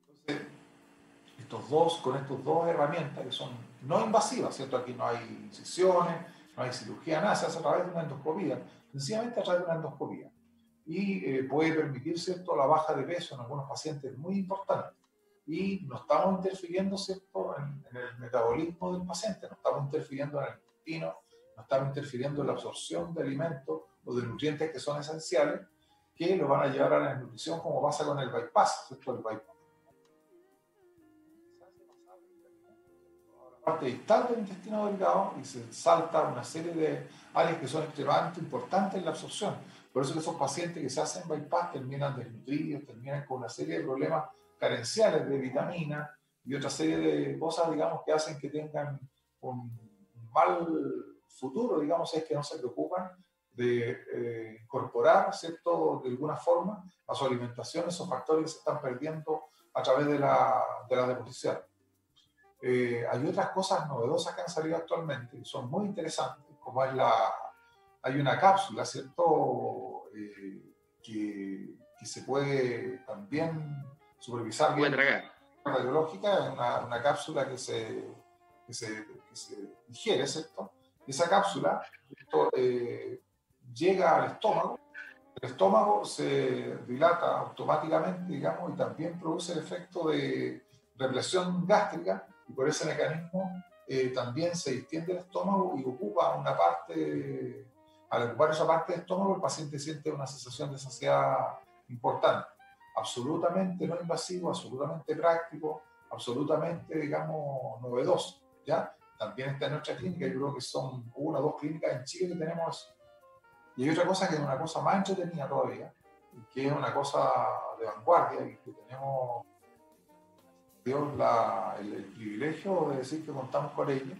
Entonces, estos dos, con estas dos herramientas que son no invasivas, ¿cierto? Aquí no hay incisiones, no hay cirugía, nada, se hace a través de una endoscopía, sencillamente a través de una endoscopía. Y eh, puede permitir, ¿cierto?, la baja de peso en algunos pacientes muy importante. Y no estamos interfiriendo, ¿cierto?, en, el metabolismo del paciente, no estamos interfiriendo en el intestino, no estamos interfiriendo en la absorción de alimentos o de nutrientes que son esenciales, que lo van a llevar a la nutrición como pasa con el bypass. El bypass parte distal del intestino delgado y se salta una serie de áreas que son extremadamente importantes en la absorción. Por eso que esos pacientes que se hacen bypass terminan desnutridos, terminan con una serie de problemas carenciales de vitaminas y otra serie de cosas, digamos, que hacen que tengan un mal futuro, digamos, es que no se preocupan de eh, incorporar, ¿cierto?, de alguna forma a su alimentación esos factores que se están perdiendo a través de la, de la deposición. Eh, hay otras cosas novedosas que han salido actualmente, y son muy interesantes, como es la, hay una cápsula, ¿cierto? Eh, que, que, se puede también supervisar bien. Radiológica, una, una cápsula que se, que se, digiere, ¿cierto? Esa cápsula eh, llega al estómago, el estómago se dilata automáticamente, digamos, y también produce el efecto de represión gástrica y por ese mecanismo eh, también se distiende el estómago y ocupa una parte, al ocupar esa parte del estómago el paciente siente una sensación de saciedad importante. Absolutamente no invasivo, absolutamente práctico, absolutamente, digamos, novedoso, ¿ya? También está en nuestra clínica, yo creo que son una o dos clínicas en Chile que tenemos Y hay otra cosa que es una cosa más entretenida todavía, que es una cosa de vanguardia, y que tenemos Dios la, el, privilegio de decir que contamos con ella,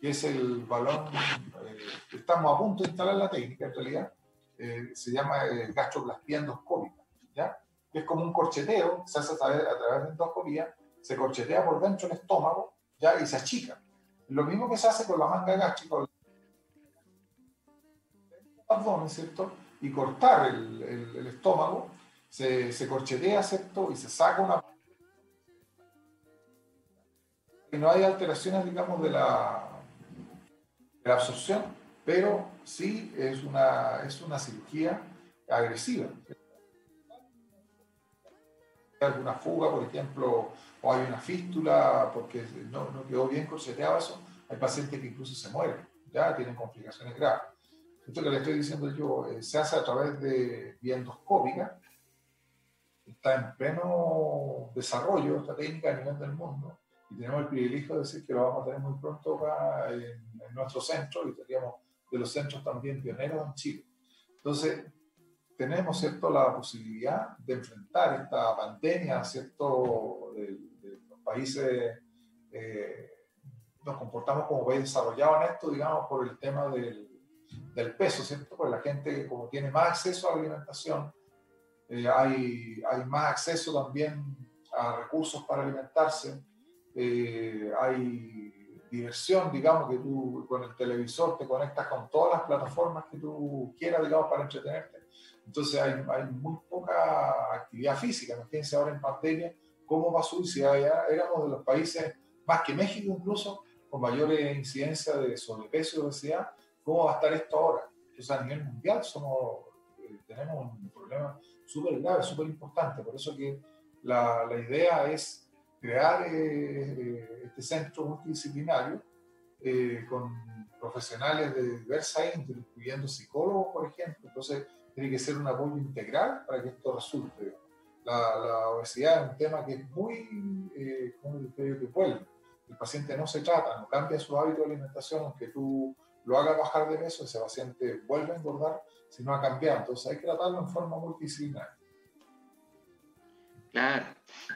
que es el balón, eh, estamos a punto de instalar la técnica en realidad, eh, se llama eh, gastroplastia endoscópica, ¿ya? Es como un corcheteo, se hace a través, a través de endoscopía, se corchetea por dentro del estómago, ¿ya? y se achica. Lo mismo que se hace con la manga gástrica, abdomen, ¿cierto? Y cortar el, el, estómago, se, se, corchetea, ¿cierto? Y se saca una... Y no hay alteraciones, digamos, de la, de la absorción, pero sí es una, es una cirugía agresiva. Alguna fuga, por ejemplo, o hay una fístula porque no, no quedó bien corcheteado eso, hay pacientes que incluso se mueren, ya tienen complicaciones graves. Esto que le estoy diciendo yo eh, se hace a través de vía endoscópica, está en pleno desarrollo esta técnica a nivel del mundo y tenemos el privilegio de decir que lo vamos a tener muy pronto acá en, en nuestro centro y seríamos de los centros también pioneros en Chile. Entonces, tenemos ¿cierto? la posibilidad de enfrentar esta pandemia ¿cierto? de, de los países, eh, nos comportamos como país desarrollado en esto, digamos, por el tema del del peso, ¿cierto? Porque la gente como tiene más acceso a la alimentación, eh, hay, hay más acceso también a recursos para alimentarse, eh, hay diversión, digamos, que tú con el televisor te conectas con todas las plataformas que tú quieras, digamos, para entretenerte. Entonces hay, hay muy poca actividad física. Imagínense ahora en pandemia cómo va a subir si éramos de los países, más que México incluso, con mayores incidencia de sobrepeso y obesidad, ¿Cómo va a estar esto ahora? Entonces, a nivel mundial somos, eh, tenemos un problema súper grave, súper importante. Por eso que la, la idea es crear eh, eh, este centro multidisciplinario con profesionales de diversa índole, incluyendo psicólogos, por ejemplo. Entonces, tiene que ser un apoyo integral para que esto resulte. La, obesidad es un tema que es muy, eh, como que vuelve. El paciente no se trata, no cambia su hábito de alimentación, aunque tú lo haga bajar de peso, ese paciente vuelve a engordar si no ha cambiado. Entonces hay que tratarlo en forma multidisciplinaria. Claro,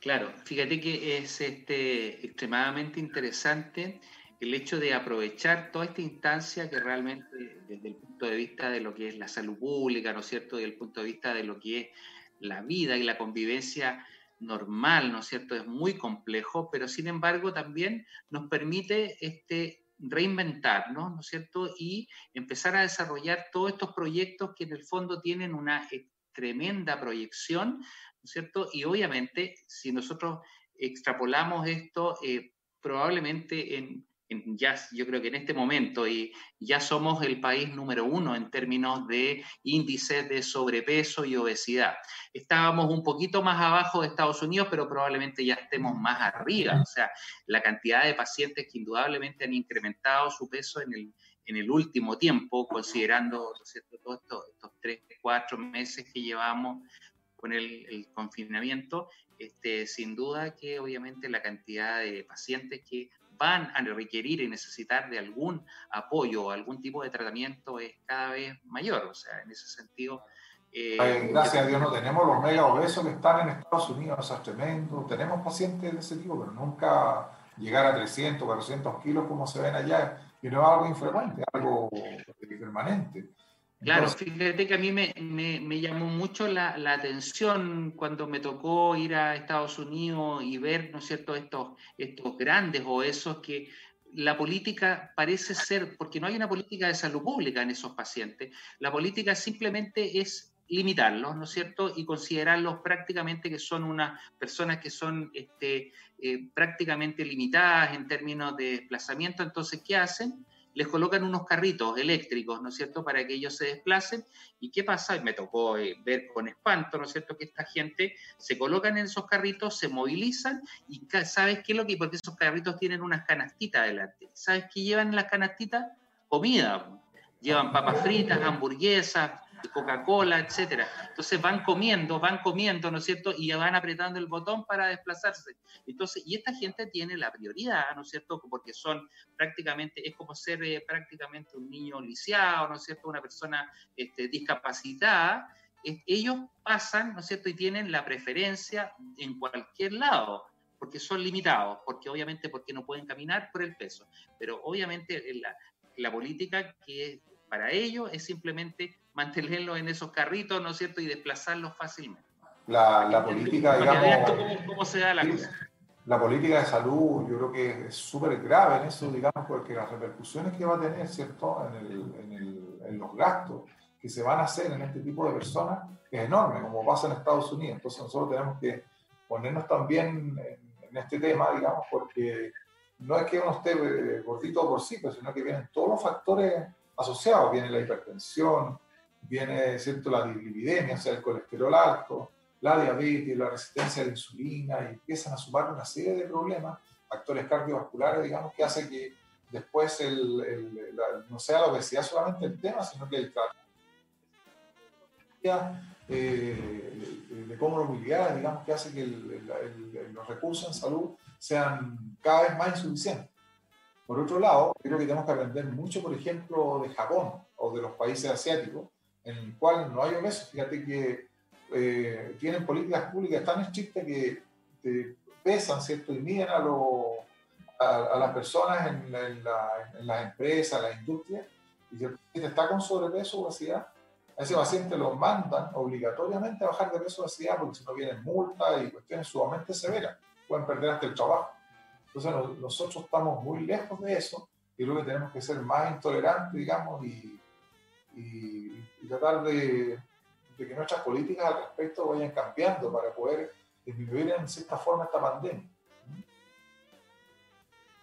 claro. Fíjate que es este, extremadamente interesante el hecho de aprovechar toda esta instancia que realmente desde el punto de vista de lo que es la salud pública, ¿no es cierto?, desde el punto de vista de lo que es la vida y la convivencia normal, ¿no es cierto?, es muy complejo, pero sin embargo también nos permite este, reinventarnos, ¿no es cierto? Y empezar a desarrollar todos estos proyectos que en el fondo tienen una tremenda proyección, ¿no es cierto? Y obviamente, si nosotros extrapolamos esto, eh, probablemente en ya, yo creo que en este momento y ya somos el país número uno en términos de índices de sobrepeso y obesidad. Estábamos un poquito más abajo de Estados Unidos, pero probablemente ya estemos más arriba. O sea, la cantidad de pacientes que indudablemente han incrementado su peso en el, en el último tiempo, considerando todos estos, tres, cuatro meses que llevamos con el, el confinamiento, este, sin duda que obviamente la cantidad de pacientes que van a requerir y necesitar de algún apoyo o algún tipo de tratamiento es cada vez mayor. O sea, en ese sentido... Eh, gracias a Dios no tenemos los mega obesos que están en Estados Unidos, es tremendo. Tenemos pacientes de ese tipo, pero nunca llegar a 300, 400 kilos como se ven allá, y no es algo infrecuente, algo permanente. Claro, fíjate que a mí me, me, llamó mucho la, la, atención cuando me tocó ir a Estados Unidos y ver, ¿no es cierto?, estos, estos grandes o esos que la política parece ser, porque no hay una política de salud pública en esos pacientes, la política simplemente es limitarlos, ¿no es cierto? Y considerarlos prácticamente que son unas personas que son este, eh, prácticamente limitadas en términos de desplazamiento. Entonces, ¿qué hacen? Les colocan unos carritos eléctricos, ¿no es cierto?, para que ellos se desplacen. ¿Y qué pasa? Me tocó eh, ver con espanto, ¿no es cierto?, que esta gente se colocan en esos carritos, se movilizan y ¿sabes qué es lo que? Porque esos carritos tienen unas canastitas adelante. ¿Sabes qué llevan en las canastitas? Comida. Llevan papas fritas, hamburguesas, Coca-Cola, etcétera. Entonces van comiendo, van comiendo, ¿no es cierto? Y van apretando el botón para desplazarse. Entonces, y esta gente tiene la prioridad, ¿no es cierto? Porque son prácticamente, es como ser eh, prácticamente un niño lisiado, ¿no es cierto? Una persona este, discapacitada. ellos pasan, ¿no es cierto? Y tienen la preferencia en cualquier lado porque son limitados, porque obviamente porque no pueden caminar por el peso. Pero obviamente la, la política que para ellos es simplemente mantenerlos en esos carritos, ¿no es cierto?, y desplazarlos fácilmente. La, la política, digamos... Cómo, cómo, se da la cosa. La política de salud, yo creo que es súper grave en eso, digamos, porque las repercusiones que va a tener, ¿cierto?, en, el, en, el, en los gastos que se van a hacer en este tipo de personas es enorme, como pasa en Estados Unidos. Entonces nosotros tenemos que ponernos también en, en este tema, digamos, porque no es que uno esté eh, gordito por sí, sino que vienen todos los factores asociados. Viene la hipertensión, viene ¿cierto? la dislipidemia, o sea, el colesterol alto, la diabetes, la resistencia a la insulina, y empiezan a sumar una serie de problemas, factores cardiovasculares, digamos, que hace que después el, no sea la obesidad solamente el tema, sino que el eh, de comorbilidades, digamos, que hace que los recursos en salud sean cada vez más insuficientes. Por otro lado, creo que tenemos que aprender mucho, por ejemplo, de Japón o de los países asiáticos, en el cual no hay obesos. Fíjate que eh, tienen políticas públicas tan estrictas que pesan, ¿cierto? Y miden a, las personas en, las empresas, en las industrias, y si el paciente está con sobrepeso o obesidad, a ese paciente lo mandan obligatoriamente a bajar de peso o obesidad porque si no vienen multas y cuestiones sumamente severas pueden perder hasta el trabajo. Entonces nosotros estamos muy lejos de eso y creo que tenemos que ser más intolerantes, digamos, y, tratar de, que nuestras políticas al respecto vayan cambiando para poder disminuir en cierta forma esta pandemia.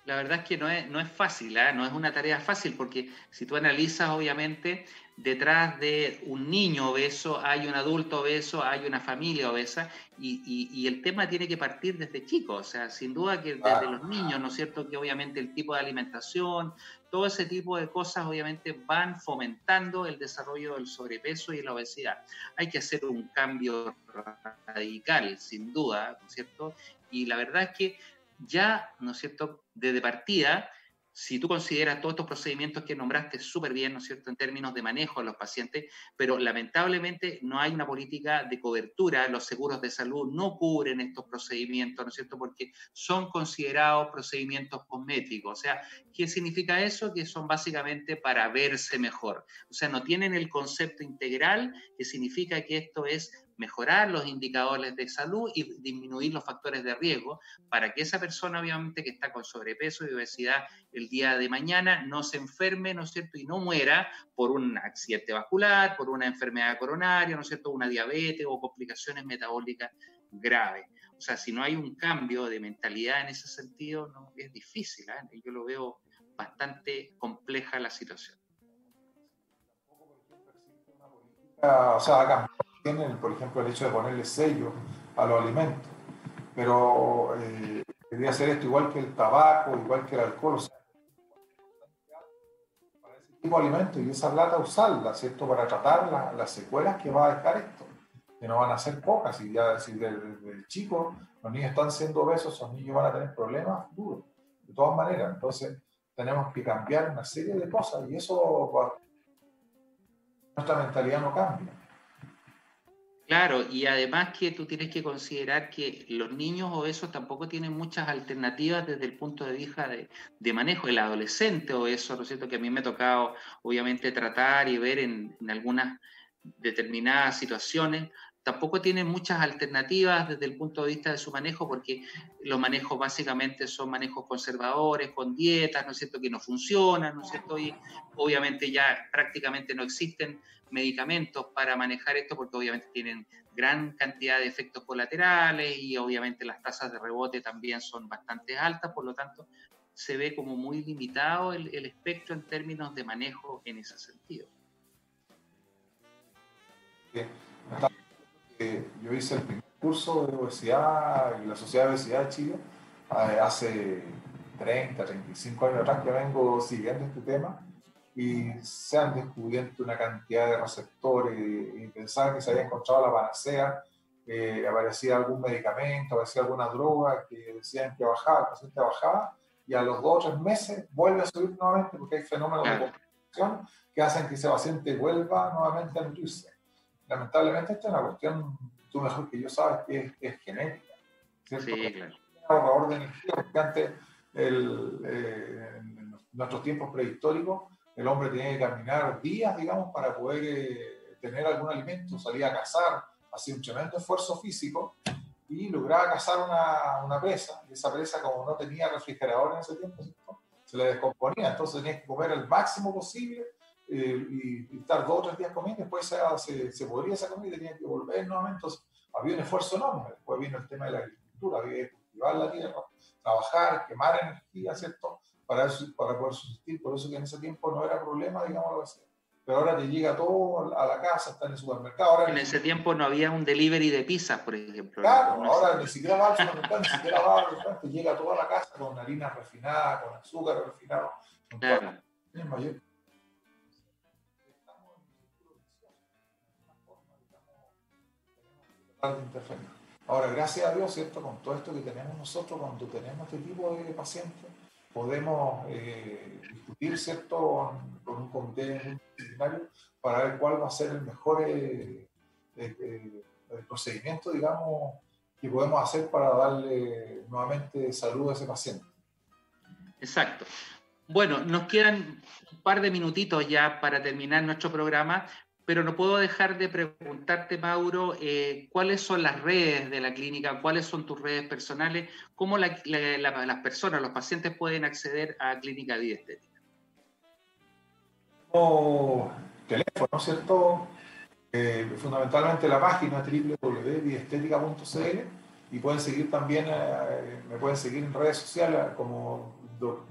La verdad es que no es, no es fácil, ¿eh? no es una tarea fácil, porque si tú analizas, obviamente, detrás de un niño obeso hay un adulto obeso, hay una familia obesa, y, y, el tema tiene que partir desde chicos, o sea, sin duda que desde los niños, ¿no es cierto? Que obviamente el tipo de alimentación, todo ese tipo de cosas, obviamente, van fomentando el desarrollo del sobrepeso y la obesidad. Hay que hacer un cambio radical, sin duda, ¿no es cierto? Y la verdad es que ya, ¿no es cierto?, desde partida, si tú consideras todos estos procedimientos que nombraste súper bien, ¿no es cierto?, en términos de manejo de los pacientes, pero lamentablemente no hay una política de cobertura, los seguros de salud no cubren estos procedimientos, ¿no es cierto?, porque son considerados procedimientos cosméticos. O sea, ¿qué significa eso? Que son básicamente para verse mejor. O sea, no tienen el concepto integral, que significa que esto es mejorar los indicadores de salud y disminuir los factores de riesgo para que esa persona, obviamente, que está con sobrepeso y obesidad el día de mañana no se enferme, ¿no es cierto?, y no muera por un accidente vascular, por una enfermedad coronaria, ¿no es cierto?, una diabetes o complicaciones metabólicas graves. O sea, si no hay un cambio de mentalidad en ese sentido, es difícil. ¿eh? Yo lo veo bastante compleja la situación. O sea, acá tienen, por ejemplo, el hecho de ponerle sello a los alimentos. Pero eh, debería ser esto igual que el tabaco, igual que el alcohol. O sea, para ese tipo de alimentos y esa plata usarla, ¿cierto? Para tratar las secuelas que va a dejar esto, que no van a ser pocas. Y ya si desde, chico los niños están siendo obesos, esos niños van a tener problemas futuros, de todas maneras. Entonces, tenemos que cambiar una serie de cosas y eso, nuestra mentalidad no cambia. Claro, y además que tú tienes que considerar que los niños obesos tampoco tienen muchas alternativas desde el punto de vista de, manejo. El adolescente obeso, ¿no es cierto? Que a mí me ha tocado, obviamente, tratar y ver en, algunas determinadas situaciones, tampoco tiene muchas alternativas desde el punto de vista de su manejo, porque los manejos básicamente son manejos conservadores, con dietas, ¿no es cierto?, que no funcionan, ¿no es cierto? Y obviamente ya prácticamente no existen medicamentos para manejar esto porque obviamente tienen gran cantidad de efectos colaterales y obviamente las tasas de rebote también son bastante altas, por lo tanto se ve como muy limitado el, espectro en términos de manejo en ese sentido. Yo hice el primer curso de obesidad en la Sociedad de Obesidad de Chile eh, hace 30, 35 años atrás que vengo siguiendo este tema y se han descubierto una cantidad de receptores y, pensar que se había encontrado la panacea, eh, aparecía algún medicamento, aparecía alguna droga que decían que bajaba, el paciente bajaba y a los dos o tres meses vuelve a subir nuevamente porque hay fenómenos de complicación que hacen que ese paciente vuelva nuevamente a nutrirse. Lamentablemente esta es una cuestión, tú mejor que yo sabes, que es, genética. ¿cierto? Sí, claro. ahorrador de energía, porque antes el, eh, en nuestros tiempos prehistóricos el hombre tenía que caminar días, digamos, para poder eh, tener algún alimento, salía a cazar, hacía un tremendo esfuerzo físico y lograba cazar una, una presa, y esa presa como no tenía refrigerador en ese tiempo, se le descomponía, entonces tenía que comer el máximo posible eh, y, estar dos o tres días comiendo, después se, se, podría esa comida y tenía que volver nuevamente, entonces había un esfuerzo enorme, después vino el tema de la agricultura, había que cultivar la tierra, trabajar, quemar energía, ¿cierto? Para, para poder subsistir, por eso que en ese tiempo no era problema, digamos, así pero ahora te llega todo a la casa, está en el supermercado. Ahora en ese tiempo no había un delivery de pizza, por ejemplo. Claro, ahora ni siquiera va al supermercado, ni siquiera va al restaurante, te llega toda la casa con harina refinada, con azúcar refinado. claro. Ahora, gracias a Dios, ¿cierto? Con todo esto que tenemos nosotros, cuando tenemos este tipo de pacientes, podemos eh, discutir, ¿cierto? Con un comité disciplinario para ver cuál va a ser el mejor eh, eh, procedimiento, digamos, que podemos hacer para darle nuevamente salud a ese paciente. Exacto. Bueno, nos quedan un par de minutitos ya para terminar nuestro programa, pero no puedo dejar de preguntarte, Mauro, eh, cuáles son las redes de la clínica, cuáles son tus redes personales, cómo las personas, los pacientes pueden acceder a Clínica Vida Estética. teléfono, ¿cierto? Eh, fundamentalmente la página www.viestética.cl y pueden seguir también, eh, me pueden seguir en redes sociales como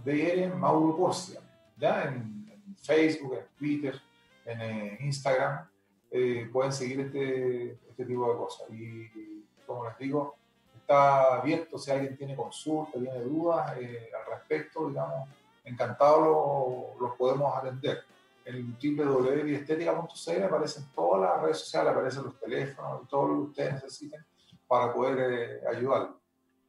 DR Mauro Porcia, ¿ya? en Facebook, en Twitter en eh, Instagram, eh, pueden seguir este, este, tipo de cosas. Y como les digo, está abierto si alguien tiene consulta, tiene dudas eh, al respecto, digamos, encantado los podemos atender. En www.estética.cl aparecen todas las redes sociales, aparecen los teléfonos, todo lo que ustedes necesiten para poder ayudar.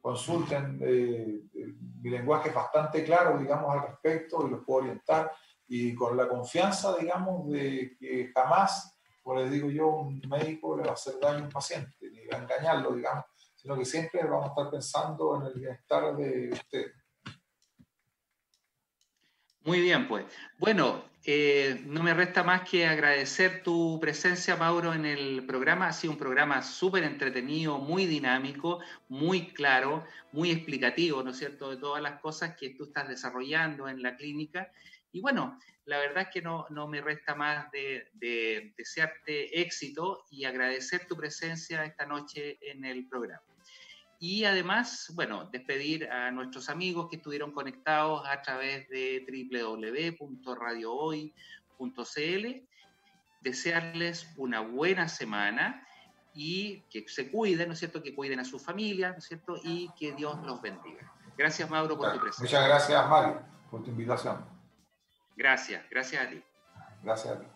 Consulten, mi lenguaje es bastante claro, digamos, al respecto y los puedo orientar y con la confianza, digamos, de que jamás, como les digo yo, un médico le va a hacer daño a un paciente, ni va a engañarlo, digamos, sino que siempre vamos a estar pensando en el bienestar de usted. Muy bien, pues. Bueno, eh, no me resta más que agradecer tu presencia, Mauro, en el programa. Ha sido un programa súper entretenido, muy dinámico, muy claro, muy explicativo, ¿no es cierto?, de todas las cosas que tú estás desarrollando en la clínica y bueno, la verdad es que no, me resta más de, desearte éxito y agradecer tu presencia esta noche en el programa. Y además, bueno, despedir a nuestros amigos que estuvieron conectados a través de www.radiohoy.cl, desearles una buena semana y que se cuiden, ¿no es cierto? Que cuiden a su familia, ¿no es cierto? Y que Dios los bendiga. Gracias, Mauro, por tu presencia. Muchas gracias, Mario, por tu invitación. Gracias, gracias a ti. Gracias a ti.